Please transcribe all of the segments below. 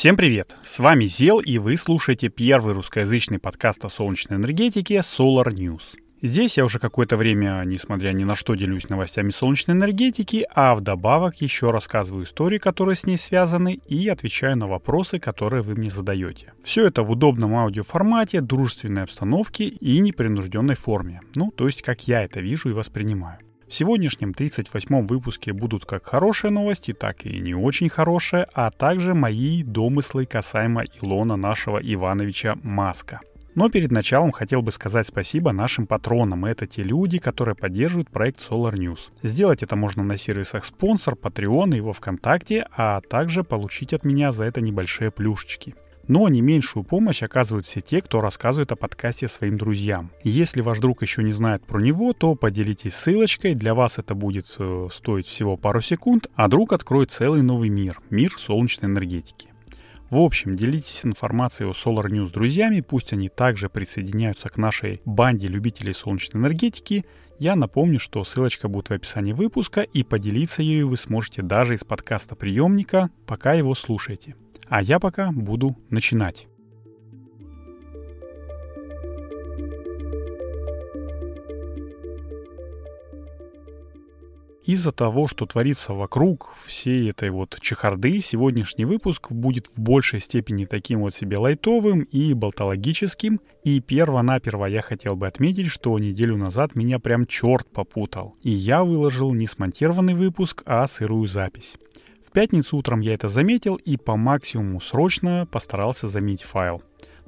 Всем привет! С вами Зел, и вы слушаете первый русскоязычный подкаст о солнечной энергетике Solar News. Здесь я уже какое-то время, несмотря ни на что, делюсь новостями солнечной энергетики, а вдобавок еще рассказываю истории, которые с ней связаны, и отвечаю на вопросы, которые вы мне задаете. Все это в удобном аудиоформате, дружественной обстановке и непринужденной форме. Ну, то есть, как я это вижу и воспринимаю. В сегодняшнем 38-м выпуске будут как хорошие новости, так и не очень хорошие, а также мои домыслы касаемо Илона нашего Ивановича Маска. Но перед началом хотел бы сказать спасибо нашим патронам. Это те люди, которые поддерживают проект Solar News. Сделать это можно на сервисах спонсор, Patreon и его ВКонтакте, а также получить от меня за это небольшие плюшечки. Но не меньшую помощь оказывают все те, кто рассказывает о подкасте своим друзьям. Если ваш друг еще не знает про него, то поделитесь ссылочкой, для вас это будет э, стоить всего пару секунд, а друг откроет целый новый мир, мир солнечной энергетики. В общем, делитесь информацией о Solar News с друзьями, пусть они также присоединяются к нашей банде любителей солнечной энергетики. Я напомню, что ссылочка будет в описании выпуска, и поделиться ею вы сможете даже из подкаста приемника, пока его слушаете. А я пока буду начинать. Из-за того, что творится вокруг всей этой вот чехарды, сегодняшний выпуск будет в большей степени таким вот себе лайтовым и болтологическим. И перво-наперво я хотел бы отметить, что неделю назад меня прям черт попутал. И я выложил не смонтированный выпуск, а сырую запись. В пятницу утром я это заметил и по максимуму срочно постарался заменить файл.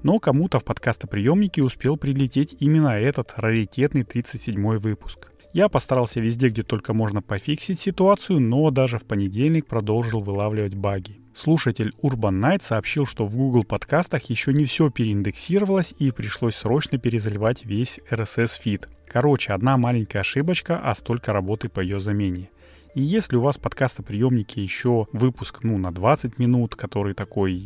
Но кому-то в подкастоприемнике успел прилететь именно этот раритетный 37 выпуск. Я постарался везде, где только можно пофиксить ситуацию, но даже в понедельник продолжил вылавливать баги. Слушатель Urban Night сообщил, что в Google подкастах еще не все переиндексировалось и пришлось срочно перезаливать весь RSS-фид. Короче, одна маленькая ошибочка, а столько работы по ее замене. И если у вас подкастоприемники еще выпуск ну, на 20 минут, который такой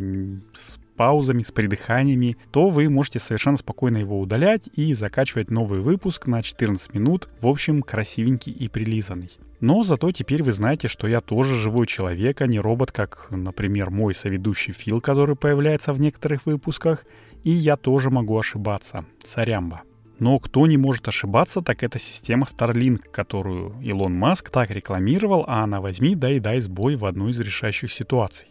с паузами, с придыханиями, то вы можете совершенно спокойно его удалять и закачивать новый выпуск на 14 минут, в общем, красивенький и прилизанный. Но зато теперь вы знаете, что я тоже живой человек, а не робот, как, например, мой соведущий Фил, который появляется в некоторых выпусках, и я тоже могу ошибаться. Сорямба. Но кто не может ошибаться, так это система Starlink, которую Илон Маск так рекламировал, а она возьми да и дай сбой в одну из решающих ситуаций.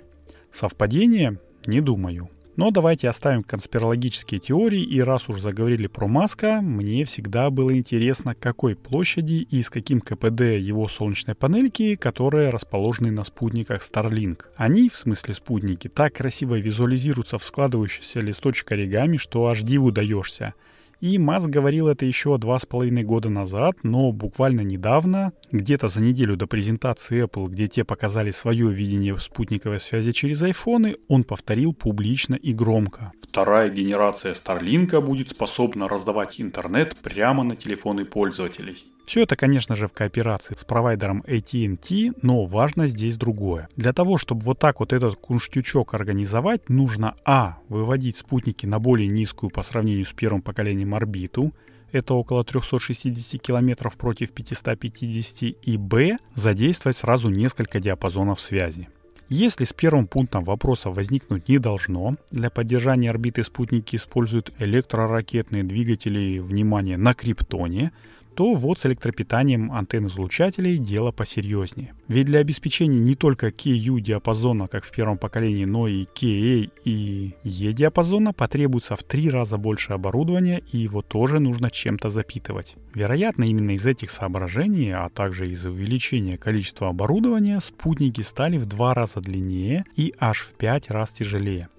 Совпадение? Не думаю. Но давайте оставим конспирологические теории, и раз уж заговорили про Маска, мне всегда было интересно, какой площади и с каким КПД его солнечной панельки, которые расположены на спутниках Starlink. Они, в смысле спутники, так красиво визуализируются в складывающийся листочек оригами, что аж диву даешься. И Маск говорил это еще два с половиной года назад, но буквально недавно, где-то за неделю до презентации Apple, где те показали свое видение спутниковой связи через айфоны, он повторил публично и громко. Вторая генерация Starlink будет способна раздавать интернет прямо на телефоны пользователей. Все это, конечно же, в кооперации с провайдером AT&T, но важно здесь другое. Для того, чтобы вот так вот этот кунштючок организовать, нужно а. выводить спутники на более низкую по сравнению с первым поколением орбиту, это около 360 километров против 550, и б. задействовать сразу несколько диапазонов связи. Если с первым пунктом вопроса возникнуть не должно, для поддержания орбиты спутники используют электроракетные двигатели, внимания на криптоне, то вот с электропитанием антенн-излучателей дело посерьезнее. Ведь для обеспечения не только KU диапазона, как в первом поколении, но и KA и E диапазона потребуется в три раза больше оборудования, и его тоже нужно чем-то запитывать. Вероятно, именно из этих соображений, а также из-за увеличения количества оборудования, спутники стали в два раза длиннее и аж в пять раз тяжелее.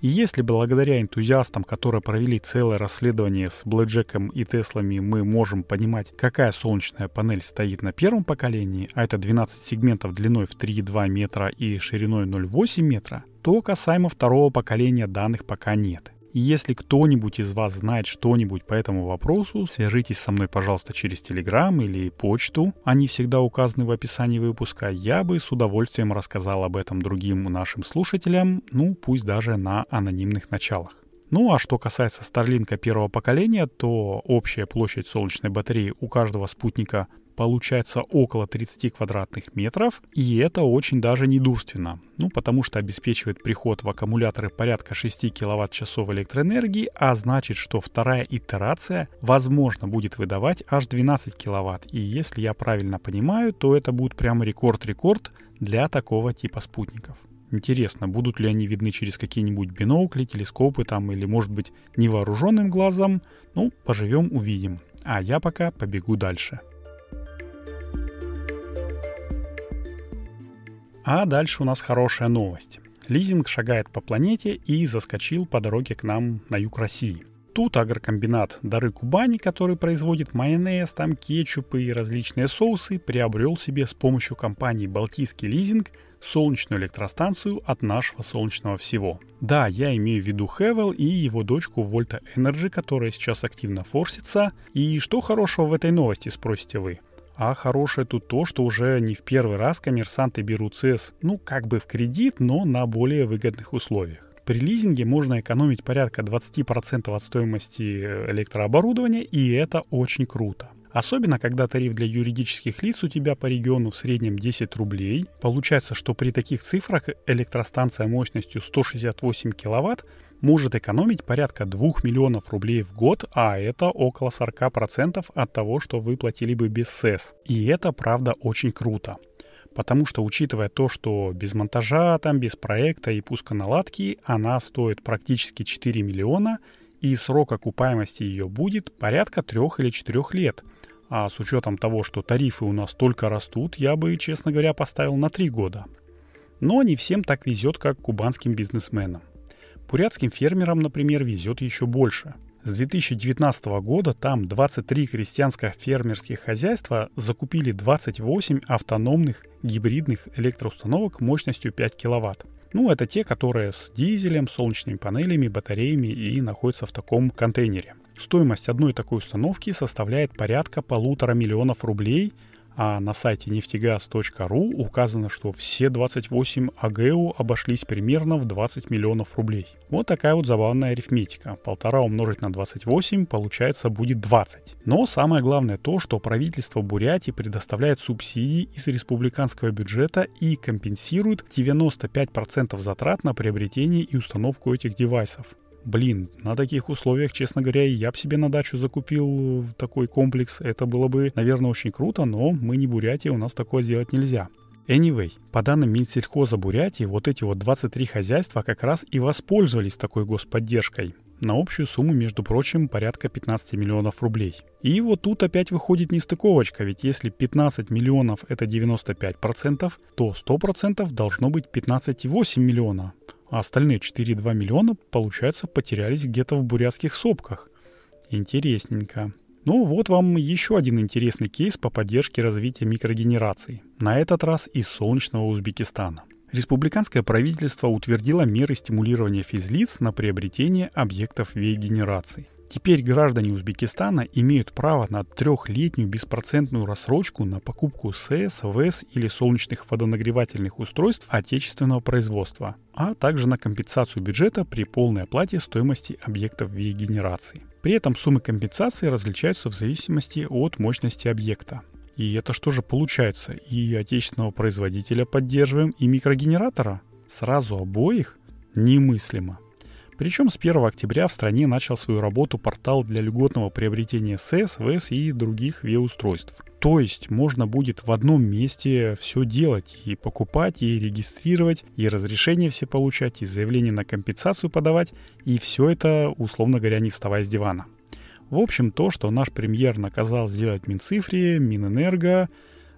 И если благодаря энтузиастам, которые провели целое расследование с Блэкджеком и Теслами, мы можем понимать, какая солнечная панель стоит на первом поколении, а это 12 сегментов длиной в 3,2 метра и шириной 0,8 метра, то касаемо второго поколения данных пока нет. Если кто-нибудь из вас знает что-нибудь по этому вопросу, свяжитесь со мной, пожалуйста, через Телеграм или почту. Они всегда указаны в описании выпуска. Я бы с удовольствием рассказал об этом другим нашим слушателям, ну, пусть даже на анонимных началах. Ну а что касается Старлинка первого поколения, то общая площадь солнечной батареи у каждого спутника получается около 30 квадратных метров, и это очень даже недурственно. Ну, потому что обеспечивает приход в аккумуляторы порядка 6 киловатт-часов электроэнергии, а значит, что вторая итерация, возможно, будет выдавать аж 12 киловатт. И если я правильно понимаю, то это будет прямо рекорд-рекорд для такого типа спутников. Интересно, будут ли они видны через какие-нибудь бинокли, телескопы там или, может быть, невооруженным глазом? Ну, поживем, увидим. А я пока побегу дальше. А дальше у нас хорошая новость. Лизинг шагает по планете и заскочил по дороге к нам на юг России. Тут агрокомбинат Дары Кубани, который производит майонез, там кетчупы и различные соусы, приобрел себе с помощью компании Балтийский лизинг солнечную электростанцию от нашего солнечного всего. Да, я имею в виду Хевел и его дочку Volta Energy, которая сейчас активно форсится. И что хорошего в этой новости, спросите вы? А хорошее тут то, что уже не в первый раз коммерсанты берут ЦС, ну, как бы в кредит, но на более выгодных условиях. При лизинге можно экономить порядка 20% от стоимости электрооборудования, и это очень круто. Особенно, когда тариф для юридических лиц у тебя по региону в среднем 10 рублей. Получается, что при таких цифрах электростанция мощностью 168 киловатт может экономить порядка 2 миллионов рублей в год, а это около 40% от того, что вы платили бы без СЭС. И это, правда, очень круто. Потому что, учитывая то, что без монтажа, там, без проекта и пуска наладки, она стоит практически 4 миллиона, и срок окупаемости ее будет порядка 3 или 4 лет – а с учетом того, что тарифы у нас только растут, я бы, честно говоря, поставил на 3 года. Но не всем так везет, как кубанским бизнесменам. Бурятским фермерам, например, везет еще больше. С 2019 года там 23 крестьянско-фермерских хозяйства закупили 28 автономных гибридных электроустановок мощностью 5 киловатт. Ну, это те, которые с дизелем, солнечными панелями, батареями и находятся в таком контейнере. Стоимость одной такой установки составляет порядка полутора миллионов рублей, а на сайте нефтегаз.ру указано, что все 28 АГУ обошлись примерно в 20 миллионов рублей. Вот такая вот забавная арифметика. Полтора умножить на 28 получается будет 20. Но самое главное то, что правительство Бурятии предоставляет субсидии из республиканского бюджета и компенсирует 95% затрат на приобретение и установку этих девайсов. Блин, на таких условиях, честно говоря, я бы себе на дачу закупил такой комплекс. Это было бы, наверное, очень круто, но мы не Бурятия, у нас такое сделать нельзя. Anyway, по данным Минсельхоза Бурятии, вот эти вот 23 хозяйства как раз и воспользовались такой господдержкой на общую сумму, между прочим, порядка 15 миллионов рублей. И вот тут опять выходит нестыковочка, ведь если 15 миллионов это 95%, то 100% должно быть 15,8 миллиона а остальные 4,2 миллиона, получается, потерялись где-то в бурятских сопках. Интересненько. Ну вот вам еще один интересный кейс по поддержке развития микрогенераций. На этот раз из солнечного Узбекистана. Республиканское правительство утвердило меры стимулирования физлиц на приобретение объектов вей-генерации. Теперь граждане Узбекистана имеют право на трехлетнюю беспроцентную рассрочку на покупку СЭС, ВЭС или солнечных водонагревательных устройств отечественного производства, а также на компенсацию бюджета при полной оплате стоимости объектов генерации. При этом суммы компенсации различаются в зависимости от мощности объекта. И это что же получается? И отечественного производителя поддерживаем, и микрогенератора? Сразу обоих? Немыслимо. Причем с 1 октября в стране начал свою работу портал для льготного приобретения СЭС, ВЭС и других ВЕ-устройств. То есть можно будет в одном месте все делать, и покупать, и регистрировать, и разрешения все получать, и заявления на компенсацию подавать, и все это, условно говоря, не вставая с дивана. В общем, то, что наш премьер наказал сделать Минцифре, Минэнерго,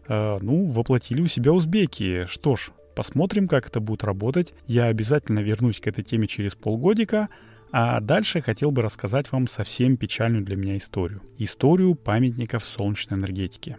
э, ну, воплотили у себя узбеки. Что ж, Посмотрим, как это будет работать. Я обязательно вернусь к этой теме через полгодика. А дальше хотел бы рассказать вам совсем печальную для меня историю. Историю памятников солнечной энергетики.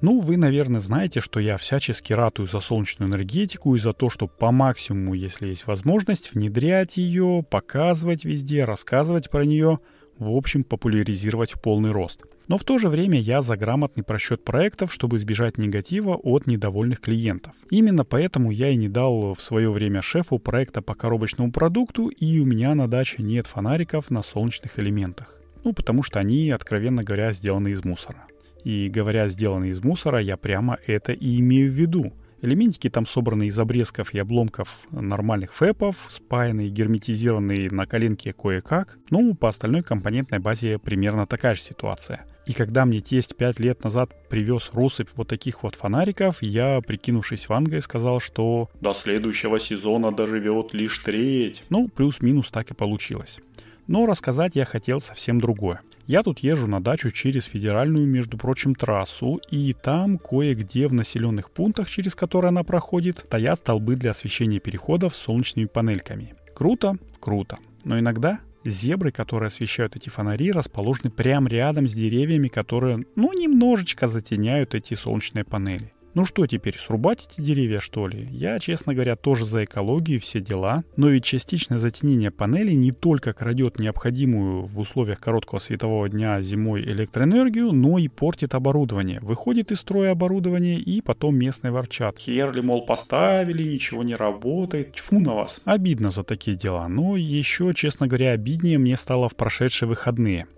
Ну, вы, наверное, знаете, что я всячески ратую за солнечную энергетику и за то, что по максимуму, если есть возможность, внедрять ее, показывать везде, рассказывать про нее, в общем, популяризировать в полный рост. Но в то же время я за грамотный просчет проектов, чтобы избежать негатива от недовольных клиентов. Именно поэтому я и не дал в свое время шефу проекта по коробочному продукту, и у меня на даче нет фонариков на солнечных элементах. Ну, потому что они, откровенно говоря, сделаны из мусора. И говоря «сделаны из мусора», я прямо это и имею в виду. Элементики там собраны из обрезков и обломков нормальных фэпов, спаянные и герметизированные на коленке кое-как. Ну, по остальной компонентной базе примерно такая же ситуация. И когда мне тесть пять лет назад привез россыпь вот таких вот фонариков, я, прикинувшись вангой, сказал, что до следующего сезона доживет лишь треть. Ну, плюс-минус так и получилось. Но рассказать я хотел совсем другое. Я тут езжу на дачу через федеральную, между прочим, трассу, и там кое-где в населенных пунктах, через которые она проходит, стоят столбы для освещения переходов с солнечными панельками. Круто? Круто. Но иногда зебры, которые освещают эти фонари, расположены прямо рядом с деревьями, которые, ну, немножечко затеняют эти солнечные панели. Ну что теперь, срубать эти деревья, что ли? Я, честно говоря, тоже за экологию и все дела. Но ведь частичное затенение панелей не только крадет необходимую в условиях короткого светового дня зимой электроэнергию, но и портит оборудование. Выходит из строя оборудование и потом местные ворчат. Херли, мол, поставили, ничего не работает. Тьфу на вас. Обидно за такие дела. Но еще, честно говоря, обиднее мне стало в прошедшие выходные.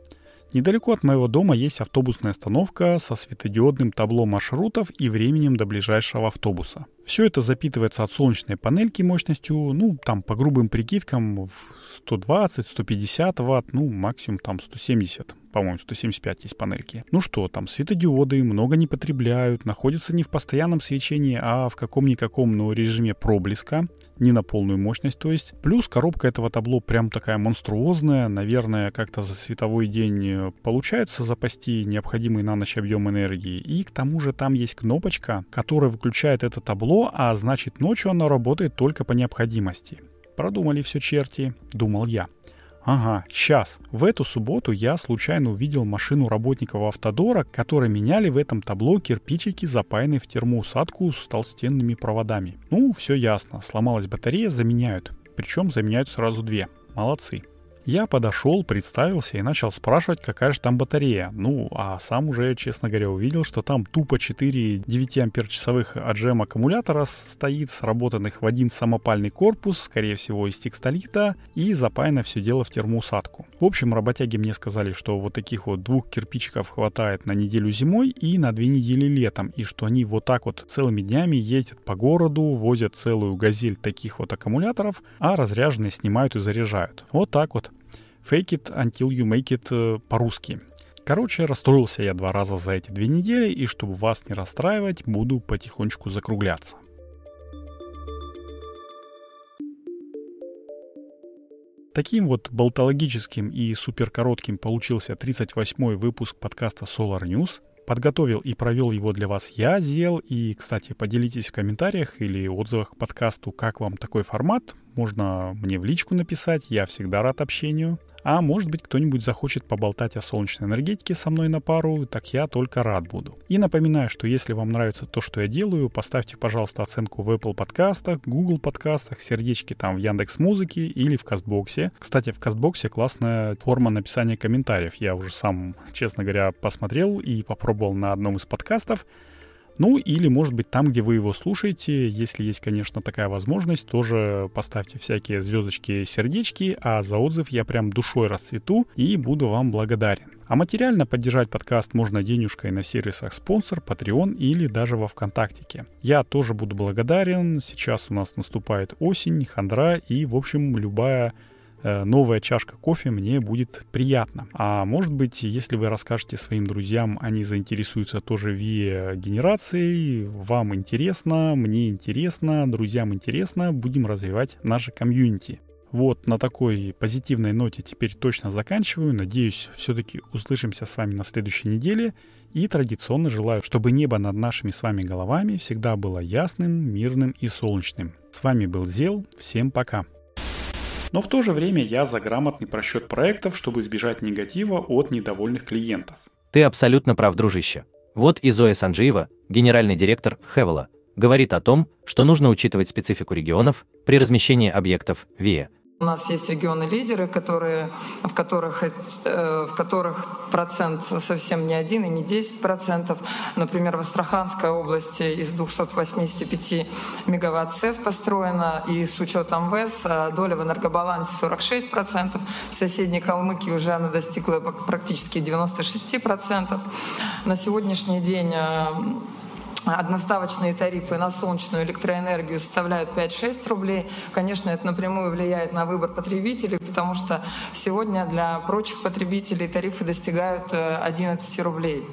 Недалеко от моего дома есть автобусная остановка со светодиодным табло маршрутов и временем до ближайшего автобуса. Все это запитывается от солнечной панельки мощностью, ну, там, по грубым прикидкам, в 120-150 ватт, ну, максимум там 170 по-моему, 175 есть панельки. Ну что, там светодиоды много не потребляют, находятся не в постоянном свечении, а в каком-никаком, но режиме проблеска, не на полную мощность, то есть. Плюс коробка этого табло прям такая монструозная, наверное, как-то за световой день э, получается запасти необходимый на ночь объем энергии. И к тому же там есть кнопочка, которая выключает это табло, а значит ночью оно работает только по необходимости. Продумали все черти, думал я. Ага, сейчас. В эту субботу я случайно увидел машину работников Автодора, которые меняли в этом табло кирпичики, запаянные в термоусадку с толстенными проводами. Ну, все ясно. Сломалась батарея, заменяют. Причем заменяют сразу две. Молодцы. Я подошел, представился и начал спрашивать, какая же там батарея. Ну, а сам уже, честно говоря, увидел, что там тупо 4 9 ампер-часовых отжем аккумулятора стоит, сработанных в один самопальный корпус, скорее всего из текстолита, и запаяно все дело в термоусадку. В общем, работяги мне сказали, что вот таких вот двух кирпичиков хватает на неделю зимой и на две недели летом, и что они вот так вот целыми днями ездят по городу, возят целую газель таких вот аккумуляторов, а разряженные снимают и заряжают. Вот так вот. Fake it until you make it э, по-русски. Короче, расстроился я два раза за эти две недели, и чтобы вас не расстраивать, буду потихонечку закругляться. Таким вот болтологическим и суперкоротким получился 38-й выпуск подкаста Solar News. Подготовил и провел его для вас я, Зел. И, кстати, поделитесь в комментариях или отзывах к подкасту, как вам такой формат. Можно мне в личку написать, я всегда рад общению. А может быть кто-нибудь захочет поболтать о солнечной энергетике со мной на пару, так я только рад буду. И напоминаю, что если вам нравится то, что я делаю, поставьте, пожалуйста, оценку в Apple подкастах, Google подкастах, сердечки там в Яндекс Музыке или в Кастбоксе. Кстати, в Кастбоксе классная форма написания комментариев. Я уже сам, честно говоря, посмотрел и попробовал на одном из подкастов. Ну или, может быть, там, где вы его слушаете, если есть, конечно, такая возможность, тоже поставьте всякие звездочки, сердечки, а за отзыв я прям душой расцвету и буду вам благодарен. А материально поддержать подкаст можно денежкой на сервисах спонсор, Patreon или даже во ВКонтактике. Я тоже буду благодарен. Сейчас у нас наступает осень, хандра и, в общем, любая новая чашка кофе мне будет приятно. А может быть, если вы расскажете своим друзьям, они заинтересуются тоже VIA-генерацией, вам интересно, мне интересно, друзьям интересно, будем развивать наше комьюнити. Вот на такой позитивной ноте теперь точно заканчиваю. Надеюсь, все-таки услышимся с вами на следующей неделе. И традиционно желаю, чтобы небо над нашими с вами головами всегда было ясным, мирным и солнечным. С вами был Зел. Всем пока. Но в то же время я за грамотный просчет проектов, чтобы избежать негатива от недовольных клиентов. Ты абсолютно прав, дружище. Вот и Зоя Санджиева, генеральный директор Хевела, говорит о том, что нужно учитывать специфику регионов при размещении объектов ВИЭ. У нас есть регионы-лидеры, которые, в, которых, э, в которых процент совсем не один и не 10 процентов. Например, в Астраханской области из 285 мегаватт СЭС построено, и с учетом ВЭС э, доля в энергобалансе 46 процентов. В соседней Калмыкии уже она достигла практически 96 процентов. На сегодняшний день э, Одноставочные тарифы на солнечную электроэнергию составляют 5-6 рублей. Конечно, это напрямую влияет на выбор потребителей, потому что сегодня для прочих потребителей тарифы достигают 11 э, рублей.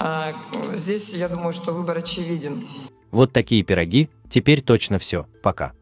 А, здесь, я думаю, что выбор очевиден. Вот такие пироги, теперь точно все. Пока.